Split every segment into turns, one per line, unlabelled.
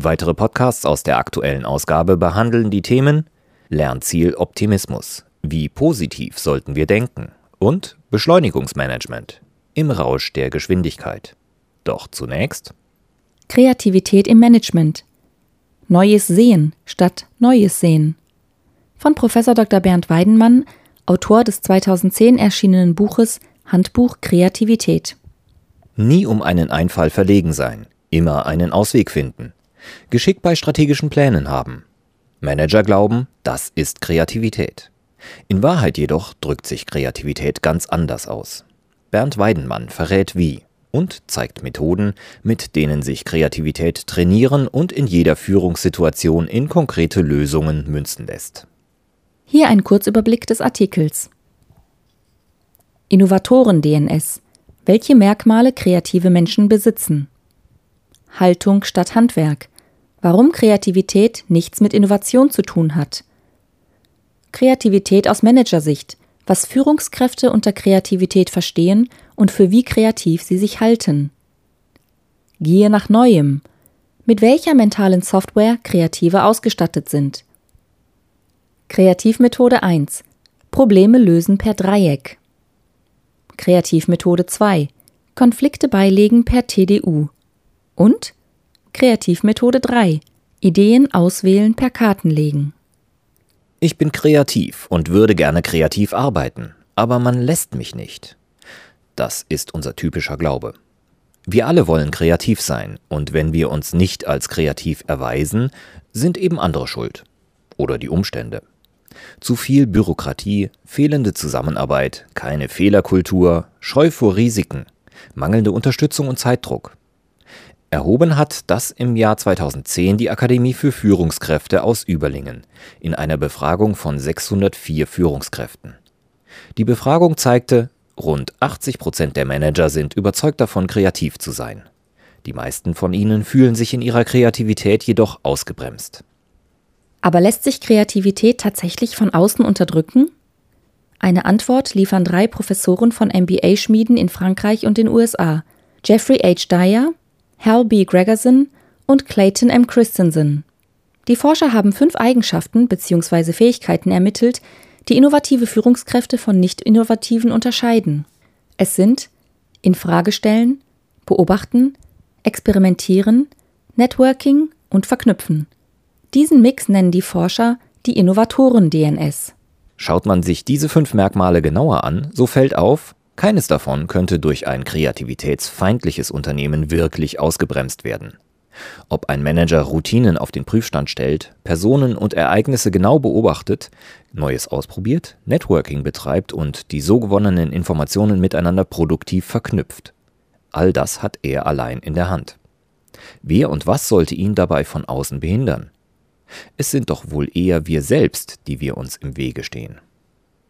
Weitere Podcasts aus der aktuellen Ausgabe behandeln die Themen Lernziel Optimismus. Wie positiv sollten wir denken? Und Beschleunigungsmanagement im Rausch der Geschwindigkeit. Doch zunächst
Kreativität im Management. Neues Sehen statt Neues Sehen. Von Prof. Dr. Bernd Weidenmann, Autor des 2010 erschienenen Buches Handbuch Kreativität.
Nie um einen Einfall verlegen sein, immer einen Ausweg finden. Geschick bei strategischen Plänen haben. Manager glauben, das ist Kreativität. In Wahrheit jedoch drückt sich Kreativität ganz anders aus. Bernd Weidenmann verrät wie und zeigt Methoden, mit denen sich Kreativität trainieren und in jeder Führungssituation in konkrete Lösungen münzen lässt.
Hier ein Kurzüberblick des Artikels. Innovatoren-DNS. Welche Merkmale kreative Menschen besitzen. Haltung statt Handwerk. Warum Kreativität nichts mit Innovation zu tun hat. Kreativität aus Managersicht, was Führungskräfte unter Kreativität verstehen und für wie kreativ sie sich halten. Gier nach Neuem, mit welcher mentalen Software Kreative ausgestattet sind. Kreativmethode 1. Probleme lösen per Dreieck. Kreativmethode 2. Konflikte beilegen per TDU. Und Kreativmethode 3. Ideen auswählen per Kartenlegen.
Ich bin kreativ und würde gerne kreativ arbeiten, aber man lässt mich nicht. Das ist unser typischer Glaube. Wir alle wollen kreativ sein, und wenn wir uns nicht als kreativ erweisen, sind eben andere schuld. Oder die Umstände. Zu viel Bürokratie, fehlende Zusammenarbeit, keine Fehlerkultur, Scheu vor Risiken, mangelnde Unterstützung und Zeitdruck. Erhoben hat das im Jahr 2010 die Akademie für Führungskräfte aus Überlingen in einer Befragung von 604 Führungskräften. Die Befragung zeigte, rund 80 Prozent der Manager sind überzeugt davon, kreativ zu sein. Die meisten von ihnen fühlen sich in ihrer Kreativität jedoch ausgebremst.
Aber lässt sich Kreativität tatsächlich von außen unterdrücken? Eine Antwort liefern drei Professoren von MBA-Schmieden in Frankreich und den USA: Jeffrey H. Dyer, Hal B. Gregerson und Clayton M. Christensen. Die Forscher haben fünf Eigenschaften bzw. Fähigkeiten ermittelt, die innovative Führungskräfte von nicht-innovativen unterscheiden. Es sind Infragestellen, Beobachten, Experimentieren, Networking und Verknüpfen. Diesen Mix nennen die Forscher die Innovatoren-DNS.
Schaut man sich diese fünf Merkmale genauer an, so fällt auf, keines davon könnte durch ein kreativitätsfeindliches Unternehmen wirklich ausgebremst werden. Ob ein Manager Routinen auf den Prüfstand stellt, Personen und Ereignisse genau beobachtet, Neues ausprobiert, Networking betreibt und die so gewonnenen Informationen miteinander produktiv verknüpft. All das hat er allein in der Hand. Wer und was sollte ihn dabei von außen behindern? Es sind doch wohl eher wir selbst, die wir uns im Wege stehen.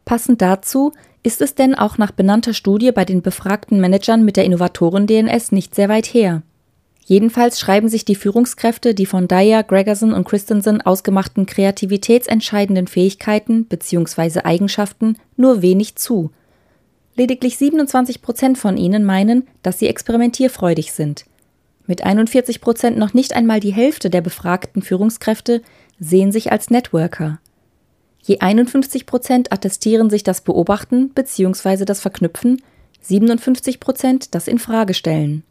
Passend dazu ist es denn auch nach benannter Studie bei den befragten Managern mit der Innovatoren-DNS nicht sehr weit her. Jedenfalls schreiben sich die Führungskräfte die von Dyer, Gregerson und Christensen ausgemachten kreativitätsentscheidenden Fähigkeiten bzw. Eigenschaften nur wenig zu. Lediglich 27 Prozent von ihnen meinen, dass sie experimentierfreudig sind. Mit 41 Prozent noch nicht einmal die Hälfte der befragten Führungskräfte sehen sich als Networker. Je 51 Prozent attestieren sich das Beobachten bzw. das Verknüpfen, 57 Prozent das Infragestellen.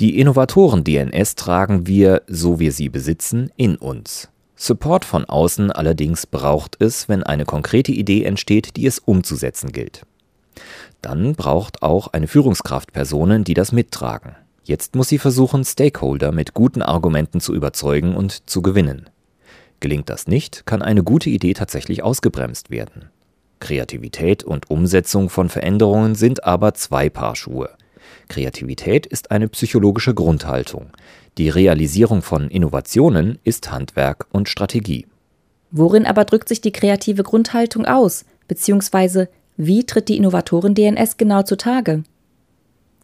Die Innovatoren-DNS tragen wir, so wir sie besitzen, in uns. Support von außen allerdings braucht es, wenn eine konkrete Idee entsteht, die es umzusetzen gilt. Dann braucht auch eine Führungskraft Personen, die das mittragen. Jetzt muss sie versuchen, Stakeholder mit guten Argumenten zu überzeugen und zu gewinnen. Gelingt das nicht, kann eine gute Idee tatsächlich ausgebremst werden. Kreativität und Umsetzung von Veränderungen sind aber zwei Paar Schuhe. Kreativität ist eine psychologische Grundhaltung. Die Realisierung von Innovationen ist Handwerk und Strategie.
Worin aber drückt sich die kreative Grundhaltung aus, beziehungsweise wie tritt die Innovatoren-DNS genau zutage?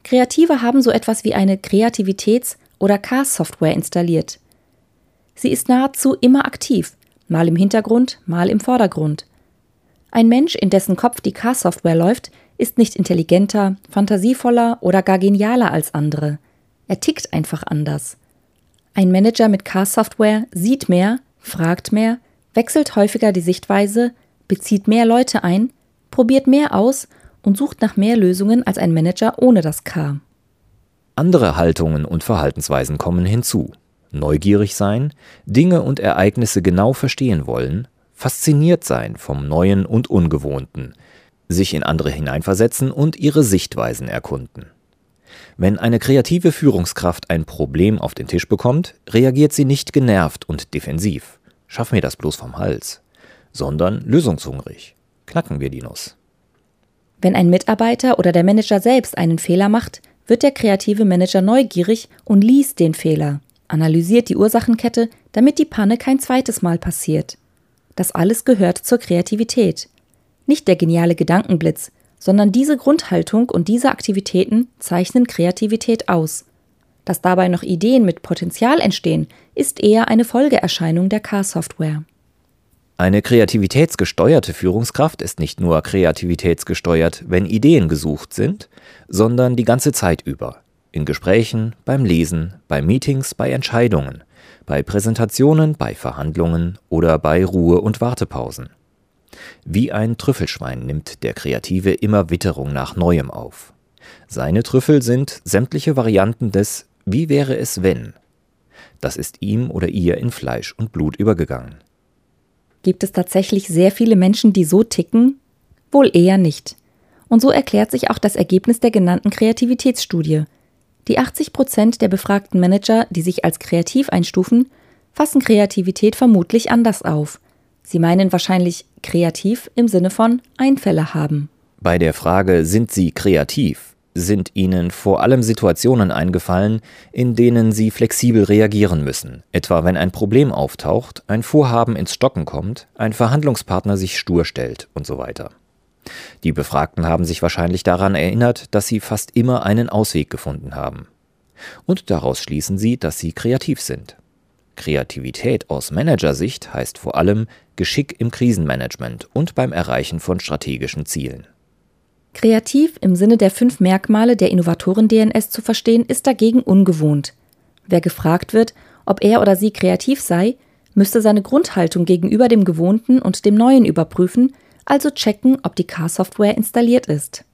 Kreative haben so etwas wie eine Kreativitäts- oder Car-Software installiert. Sie ist nahezu immer aktiv, mal im Hintergrund, mal im Vordergrund. Ein Mensch, in dessen Kopf die Car-Software läuft, ist nicht intelligenter, fantasievoller oder gar genialer als andere. Er tickt einfach anders. Ein Manager mit Car-Software sieht mehr, fragt mehr, wechselt häufiger die Sichtweise, bezieht mehr Leute ein, probiert mehr aus und sucht nach mehr Lösungen als ein Manager ohne das K.
Andere Haltungen und Verhaltensweisen kommen hinzu. Neugierig sein, Dinge und Ereignisse genau verstehen wollen, fasziniert sein vom Neuen und Ungewohnten, sich in andere hineinversetzen und ihre Sichtweisen erkunden. Wenn eine kreative Führungskraft ein Problem auf den Tisch bekommt, reagiert sie nicht genervt und defensiv. Schaff mir das bloß vom Hals, sondern lösungshungrig. Knacken wir die Nuss.
Wenn ein Mitarbeiter oder der Manager selbst einen Fehler macht, wird der kreative Manager neugierig und liest den Fehler, analysiert die Ursachenkette, damit die Panne kein zweites Mal passiert. Das alles gehört zur Kreativität. Nicht der geniale Gedankenblitz, sondern diese Grundhaltung und diese Aktivitäten zeichnen Kreativität aus. Dass dabei noch Ideen mit Potenzial entstehen, ist eher eine Folgeerscheinung der Car-Software.
Eine kreativitätsgesteuerte Führungskraft ist nicht nur kreativitätsgesteuert, wenn Ideen gesucht sind, sondern die ganze Zeit über. In Gesprächen, beim Lesen, bei Meetings, bei Entscheidungen, bei Präsentationen, bei Verhandlungen oder bei Ruhe- und Wartepausen. Wie ein Trüffelschwein nimmt der Kreative immer Witterung nach Neuem auf. Seine Trüffel sind sämtliche Varianten des Wie wäre es wenn? Das ist ihm oder ihr in Fleisch und Blut übergegangen.
Gibt es tatsächlich sehr viele Menschen, die so ticken? Wohl eher nicht. Und so erklärt sich auch das Ergebnis der genannten Kreativitätsstudie. Die 80 Prozent der befragten Manager, die sich als kreativ einstufen, fassen Kreativität vermutlich anders auf. Sie meinen wahrscheinlich kreativ im Sinne von Einfälle haben.
Bei der Frage, sind Sie kreativ, sind Ihnen vor allem Situationen eingefallen, in denen Sie flexibel reagieren müssen, etwa wenn ein Problem auftaucht, ein Vorhaben ins Stocken kommt, ein Verhandlungspartner sich stur stellt und so weiter. Die Befragten haben sich wahrscheinlich daran erinnert, dass sie fast immer einen Ausweg gefunden haben. Und daraus schließen sie, dass sie kreativ sind. Kreativität aus Managersicht heißt vor allem Geschick im Krisenmanagement und beim Erreichen von strategischen Zielen.
Kreativ im Sinne der fünf Merkmale der Innovatoren-DNS zu verstehen, ist dagegen ungewohnt. Wer gefragt wird, ob er oder sie kreativ sei, müsste seine Grundhaltung gegenüber dem Gewohnten und dem Neuen überprüfen, also checken, ob die Car-Software installiert ist.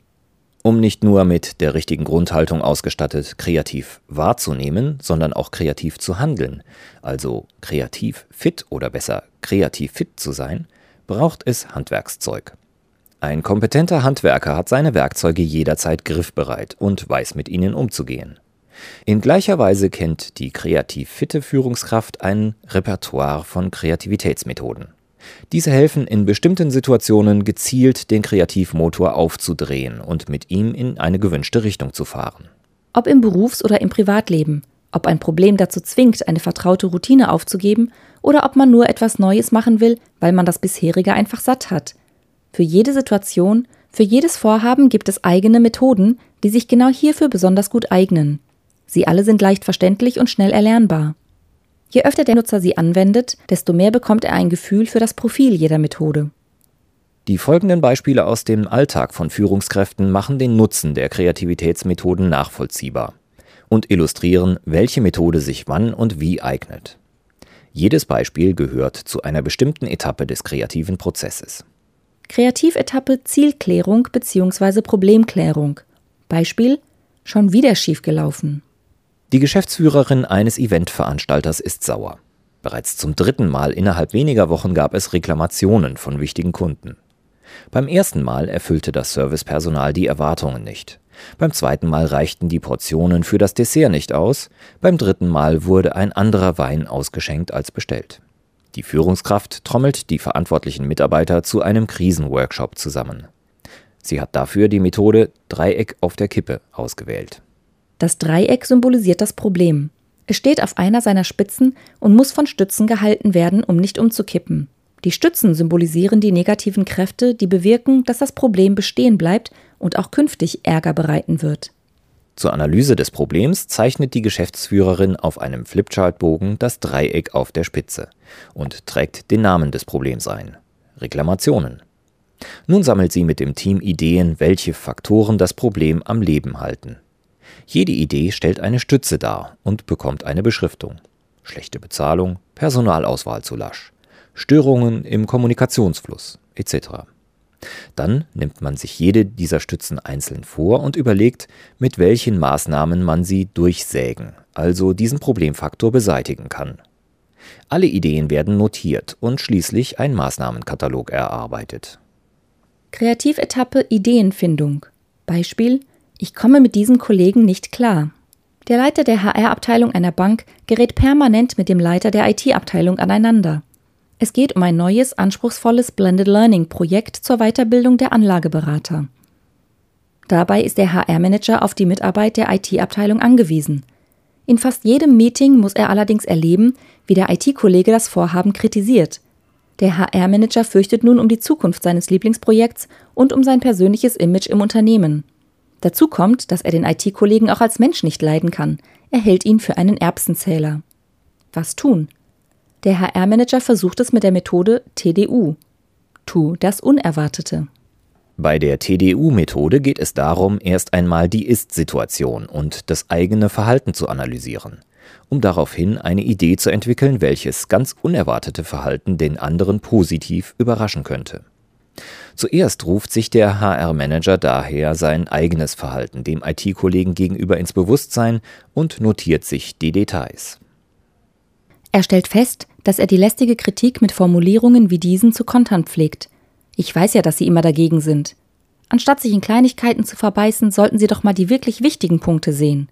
Um nicht nur mit der richtigen Grundhaltung ausgestattet kreativ wahrzunehmen, sondern auch kreativ zu handeln, also kreativ fit oder besser kreativ fit zu sein, braucht es Handwerkszeug. Ein kompetenter Handwerker hat seine Werkzeuge jederzeit griffbereit und weiß mit ihnen umzugehen. In gleicher Weise kennt die kreativ fitte Führungskraft ein Repertoire von Kreativitätsmethoden. Diese helfen in bestimmten Situationen gezielt den Kreativmotor aufzudrehen und mit ihm in eine gewünschte Richtung zu fahren.
Ob im Berufs- oder im Privatleben, ob ein Problem dazu zwingt, eine vertraute Routine aufzugeben, oder ob man nur etwas Neues machen will, weil man das bisherige einfach satt hat. Für jede Situation, für jedes Vorhaben gibt es eigene Methoden, die sich genau hierfür besonders gut eignen. Sie alle sind leicht verständlich und schnell erlernbar. Je öfter der Nutzer sie anwendet, desto mehr bekommt er ein Gefühl für das Profil jeder Methode.
Die folgenden Beispiele aus dem Alltag von Führungskräften machen den Nutzen der Kreativitätsmethoden nachvollziehbar und illustrieren, welche Methode sich wann und wie eignet. Jedes Beispiel gehört zu einer bestimmten Etappe des kreativen Prozesses.
Kreativetappe Zielklärung bzw. Problemklärung. Beispiel schon wieder schiefgelaufen.
Die Geschäftsführerin eines Eventveranstalters ist sauer. Bereits zum dritten Mal innerhalb weniger Wochen gab es Reklamationen von wichtigen Kunden. Beim ersten Mal erfüllte das Servicepersonal die Erwartungen nicht. Beim zweiten Mal reichten die Portionen für das Dessert nicht aus. Beim dritten Mal wurde ein anderer Wein ausgeschenkt als bestellt. Die Führungskraft trommelt die verantwortlichen Mitarbeiter zu einem Krisenworkshop zusammen. Sie hat dafür die Methode Dreieck auf der Kippe ausgewählt.
Das Dreieck symbolisiert das Problem. Es steht auf einer seiner Spitzen und muss von Stützen gehalten werden, um nicht umzukippen. Die Stützen symbolisieren die negativen Kräfte, die bewirken, dass das Problem bestehen bleibt und auch künftig Ärger bereiten wird.
Zur Analyse des Problems zeichnet die Geschäftsführerin auf einem Flipchartbogen das Dreieck auf der Spitze und trägt den Namen des Problems ein. Reklamationen. Nun sammelt sie mit dem Team Ideen, welche Faktoren das Problem am Leben halten. Jede Idee stellt eine Stütze dar und bekommt eine Beschriftung. Schlechte Bezahlung, Personalauswahl zu lasch, Störungen im Kommunikationsfluss etc. Dann nimmt man sich jede dieser Stützen einzeln vor und überlegt, mit welchen Maßnahmen man sie durchsägen, also diesen Problemfaktor beseitigen kann. Alle Ideen werden notiert und schließlich ein Maßnahmenkatalog erarbeitet.
Kreativetappe Ideenfindung. Beispiel: Ich komme mit diesem Kollegen nicht klar. Der Leiter der HR-Abteilung einer Bank gerät permanent mit dem Leiter der IT-Abteilung aneinander. Es geht um ein neues, anspruchsvolles Blended Learning Projekt zur Weiterbildung der Anlageberater. Dabei ist der HR-Manager auf die Mitarbeit der IT-Abteilung angewiesen. In fast jedem Meeting muss er allerdings erleben, wie der IT-Kollege das Vorhaben kritisiert. Der HR-Manager fürchtet nun um die Zukunft seines Lieblingsprojekts und um sein persönliches Image im Unternehmen. Dazu kommt, dass er den IT-Kollegen auch als Mensch nicht leiden kann. Er hält ihn für einen Erbsenzähler. Was tun? Der HR-Manager versucht es mit der Methode TDU. Tu das Unerwartete.
Bei der TDU-Methode geht es darum, erst einmal die Ist-Situation und das eigene Verhalten zu analysieren, um daraufhin eine Idee zu entwickeln, welches ganz unerwartete Verhalten den anderen positiv überraschen könnte. Zuerst ruft sich der HR-Manager daher sein eigenes Verhalten dem IT-Kollegen gegenüber ins Bewusstsein und notiert sich die Details.
Er stellt fest, dass er die lästige Kritik mit Formulierungen wie diesen zu kontern pflegt. Ich weiß ja, dass Sie immer dagegen sind. Anstatt sich in Kleinigkeiten zu verbeißen, sollten Sie doch mal die wirklich wichtigen Punkte sehen.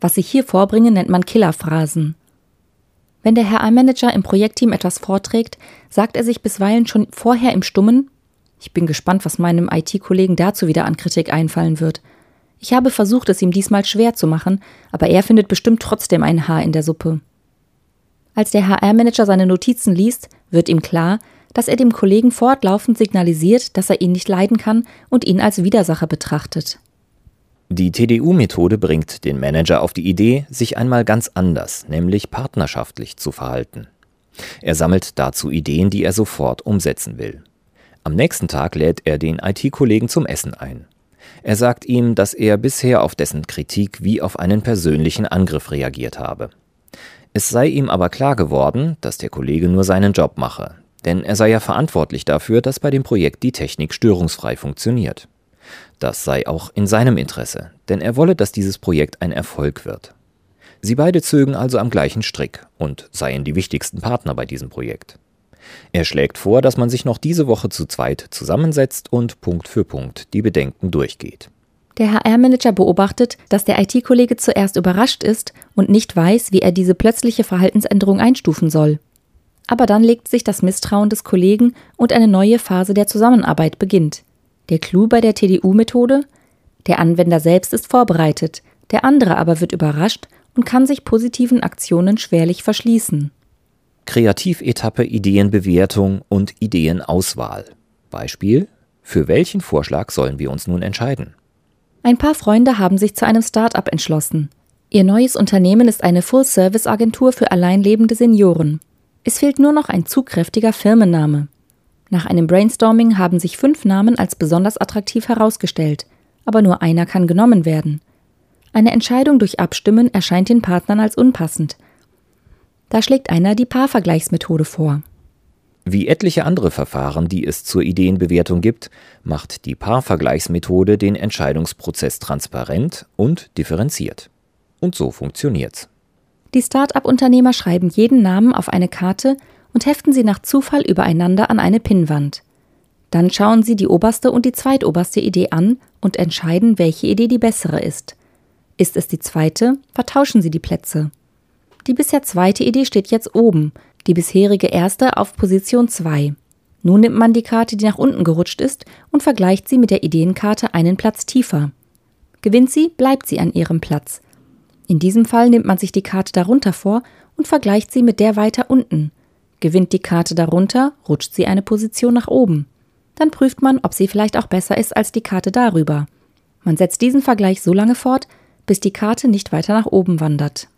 Was Sie hier vorbringen, nennt man Killerphrasen. Wenn der Herr Manager im Projektteam etwas vorträgt, sagt er sich bisweilen schon vorher im Stummen, ich bin gespannt, was meinem IT-Kollegen dazu wieder an Kritik einfallen wird. Ich habe versucht, es ihm diesmal schwer zu machen, aber er findet bestimmt trotzdem ein Haar in der Suppe. Als der HR-Manager seine Notizen liest, wird ihm klar, dass er dem Kollegen fortlaufend signalisiert, dass er ihn nicht leiden kann und ihn als Widersacher betrachtet.
Die TDU-Methode bringt den Manager auf die Idee, sich einmal ganz anders, nämlich partnerschaftlich zu verhalten. Er sammelt dazu Ideen, die er sofort umsetzen will. Am nächsten Tag lädt er den IT-Kollegen zum Essen ein. Er sagt ihm, dass er bisher auf dessen Kritik wie auf einen persönlichen Angriff reagiert habe. Es sei ihm aber klar geworden, dass der Kollege nur seinen Job mache, denn er sei ja verantwortlich dafür, dass bei dem Projekt die Technik störungsfrei funktioniert. Das sei auch in seinem Interesse, denn er wolle, dass dieses Projekt ein Erfolg wird. Sie beide zögen also am gleichen Strick und seien die wichtigsten Partner bei diesem Projekt. Er schlägt vor, dass man sich noch diese Woche zu zweit zusammensetzt und Punkt für Punkt die Bedenken durchgeht.
Der HR-Manager beobachtet, dass der IT-Kollege zuerst überrascht ist und nicht weiß, wie er diese plötzliche Verhaltensänderung einstufen soll. Aber dann legt sich das Misstrauen des Kollegen und eine neue Phase der Zusammenarbeit beginnt. Der Clou bei der TDU-Methode? Der Anwender selbst ist vorbereitet, der andere aber wird überrascht und kann sich positiven Aktionen schwerlich verschließen.
Kreativetappe Ideenbewertung und Ideenauswahl. Beispiel: Für welchen Vorschlag sollen wir uns nun entscheiden?
Ein paar Freunde haben sich zu einem Start-up entschlossen. Ihr neues Unternehmen ist eine Full-Service-Agentur für alleinlebende Senioren. Es fehlt nur noch ein zugkräftiger Firmenname. Nach einem Brainstorming haben sich fünf Namen als besonders attraktiv herausgestellt, aber nur einer kann genommen werden. Eine Entscheidung durch Abstimmen erscheint den Partnern als unpassend. Da schlägt einer die Paarvergleichsmethode vor.
Wie etliche andere Verfahren, die es zur Ideenbewertung gibt, macht die Paarvergleichsmethode den Entscheidungsprozess transparent und differenziert. Und so funktioniert's.
Die Start-up-Unternehmer schreiben jeden Namen auf eine Karte und heften sie nach Zufall übereinander an eine Pinnwand. Dann schauen sie die oberste und die zweitoberste Idee an und entscheiden, welche Idee die bessere ist. Ist es die zweite, vertauschen sie die Plätze. Die bisher zweite Idee steht jetzt oben, die bisherige erste auf Position 2. Nun nimmt man die Karte, die nach unten gerutscht ist, und vergleicht sie mit der Ideenkarte einen Platz tiefer. Gewinnt sie, bleibt sie an ihrem Platz. In diesem Fall nimmt man sich die Karte darunter vor und vergleicht sie mit der weiter unten. Gewinnt die Karte darunter, rutscht sie eine Position nach oben. Dann prüft man, ob sie vielleicht auch besser ist als die Karte darüber. Man setzt diesen Vergleich so lange fort, bis die Karte nicht weiter nach oben wandert.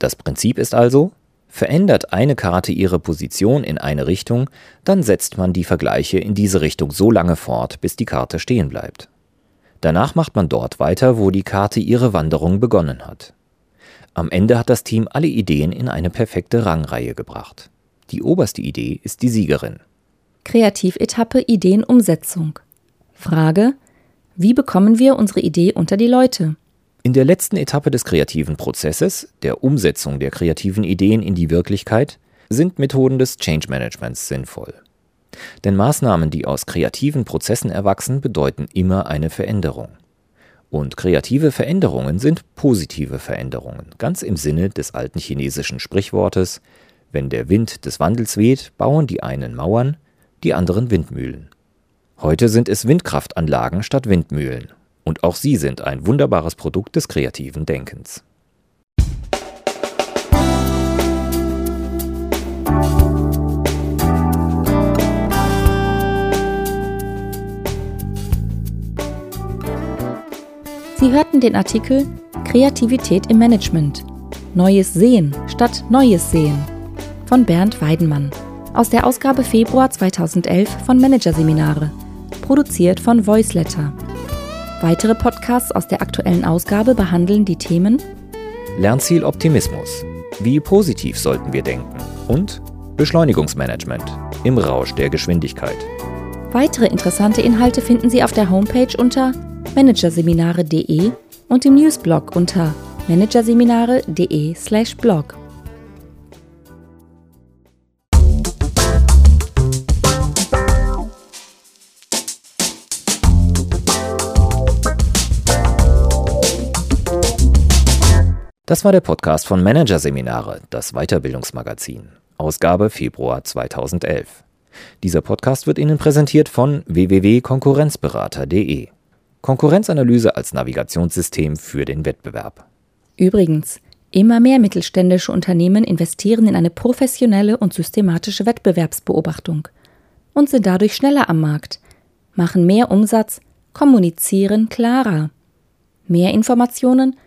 Das Prinzip ist also, verändert eine Karte ihre Position in eine Richtung, dann setzt man die Vergleiche in diese Richtung so lange fort, bis die Karte stehen bleibt. Danach macht man dort weiter, wo die Karte ihre Wanderung begonnen hat. Am Ende hat das Team alle Ideen in eine perfekte Rangreihe gebracht. Die oberste Idee ist die Siegerin.
Kreativetappe Ideenumsetzung. Frage: Wie bekommen wir unsere Idee unter die Leute?
In der letzten Etappe des kreativen Prozesses, der Umsetzung der kreativen Ideen in die Wirklichkeit, sind Methoden des Change Managements sinnvoll. Denn Maßnahmen, die aus kreativen Prozessen erwachsen, bedeuten immer eine Veränderung. Und kreative Veränderungen sind positive Veränderungen, ganz im Sinne des alten chinesischen Sprichwortes Wenn der Wind des Wandels weht, bauen die einen Mauern, die anderen Windmühlen. Heute sind es Windkraftanlagen statt Windmühlen und auch sie sind ein wunderbares Produkt des kreativen Denkens.
Sie hörten den Artikel Kreativität im Management. Neues Sehen statt Neues Sehen von Bernd Weidenmann aus der Ausgabe Februar 2011 von Managerseminare, produziert von Voiceletter. Weitere Podcasts aus der aktuellen Ausgabe behandeln die Themen
Lernziel Optimismus. Wie positiv sollten wir denken? Und Beschleunigungsmanagement im Rausch der Geschwindigkeit.
Weitere interessante Inhalte finden Sie auf der Homepage unter managerseminare.de und im Newsblog unter managerseminare.de/blog.
Das war der Podcast von Managerseminare, das Weiterbildungsmagazin, Ausgabe Februar 2011. Dieser Podcast wird Ihnen präsentiert von www.konkurrenzberater.de. Konkurrenzanalyse als Navigationssystem für den Wettbewerb.
Übrigens, immer mehr mittelständische Unternehmen investieren in eine professionelle und systematische Wettbewerbsbeobachtung und sind dadurch schneller am Markt, machen mehr Umsatz, kommunizieren klarer. Mehr Informationen –